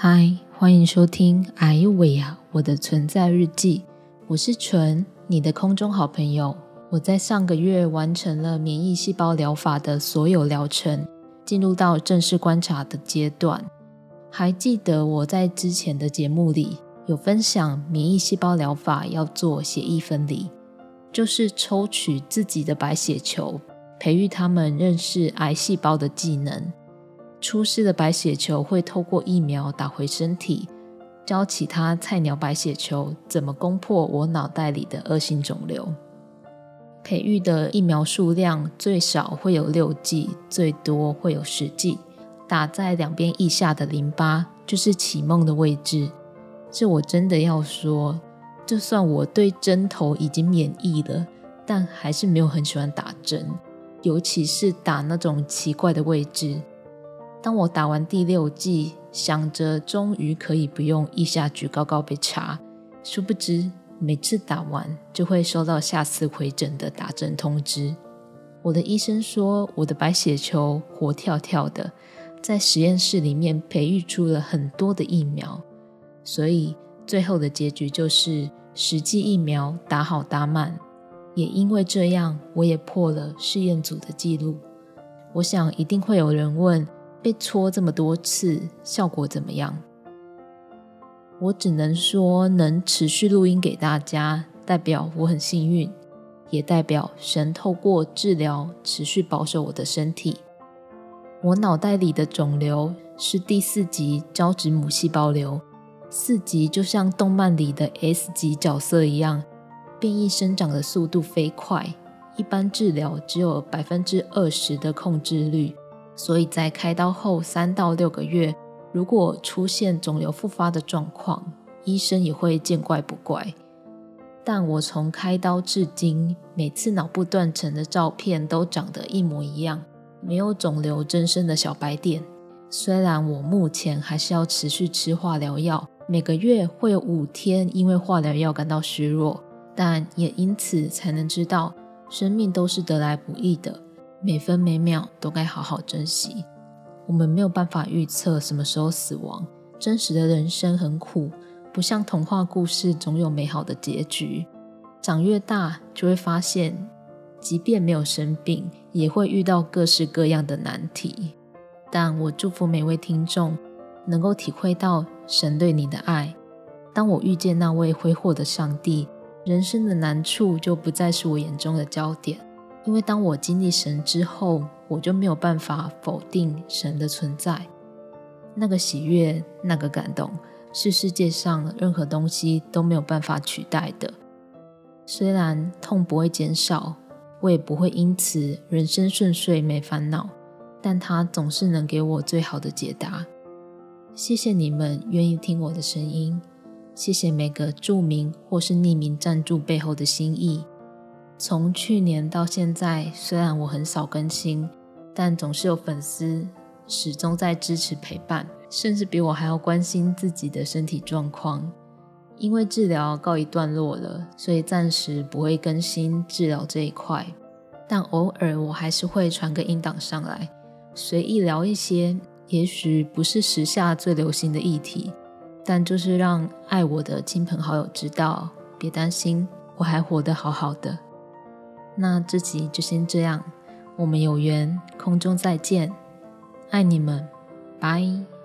嗨，欢迎收听《哎呦喂呀》我的存在日记。我是纯，你的空中好朋友。我在上个月完成了免疫细胞疗法的所有疗程，进入到正式观察的阶段。还记得我在之前的节目里有分享，免疫细胞疗法要做血液分离，就是抽取自己的白血球，培育他们认识癌细胞的技能。出事的白血球会透过疫苗打回身体，教其他菜鸟白血球怎么攻破我脑袋里的恶性肿瘤。培育的疫苗数量最少会有六剂，最多会有十剂。打在两边腋下的淋巴就是启梦的位置。这我真的要说，就算我对针头已经免疫了，但还是没有很喜欢打针，尤其是打那种奇怪的位置。当我打完第六剂，想着终于可以不用腋下举高高被查，殊不知每次打完就会收到下次回诊的打针通知。我的医生说我的白血球活跳跳的，在实验室里面培育出了很多的疫苗，所以最后的结局就是实际疫苗打好打满。也因为这样，我也破了试验组的记录。我想一定会有人问。被戳这么多次，效果怎么样？我只能说，能持续录音给大家，代表我很幸运，也代表神透过治疗持续保守我的身体。我脑袋里的肿瘤是第四级胶质母细胞瘤，四级就像动漫里的 S 级角色一样，变异生长的速度飞快，一般治疗只有百分之二十的控制率。所以在开刀后三到六个月，如果出现肿瘤复发的状况，医生也会见怪不怪。但我从开刀至今，每次脑部断层的照片都长得一模一样，没有肿瘤增生的小白点。虽然我目前还是要持续吃化疗药，每个月会有五天因为化疗药感到虚弱，但也因此才能知道，生命都是得来不易的。每分每秒都该好好珍惜。我们没有办法预测什么时候死亡，真实的人生很苦，不像童话故事总有美好的结局。长越大，就会发现，即便没有生病，也会遇到各式各样的难题。但我祝福每位听众能够体会到神对你的爱。当我遇见那位挥霍的上帝，人生的难处就不再是我眼中的焦点。因为当我经历神之后，我就没有办法否定神的存在。那个喜悦，那个感动，是世界上任何东西都没有办法取代的。虽然痛不会减少，我也不会因此人生顺遂没烦恼，但它总是能给我最好的解答。谢谢你们愿意听我的声音，谢谢每个著名或是匿名赞助背后的心意。从去年到现在，虽然我很少更新，但总是有粉丝始终在支持陪伴，甚至比我还要关心自己的身体状况。因为治疗告一段落了，所以暂时不会更新治疗这一块，但偶尔我还是会传个音档上来，随意聊一些，也许不是时下最流行的议题，但就是让爱我的亲朋好友知道，别担心，我还活得好好的。那这集就先这样，我们有缘空中再见，爱你们，拜。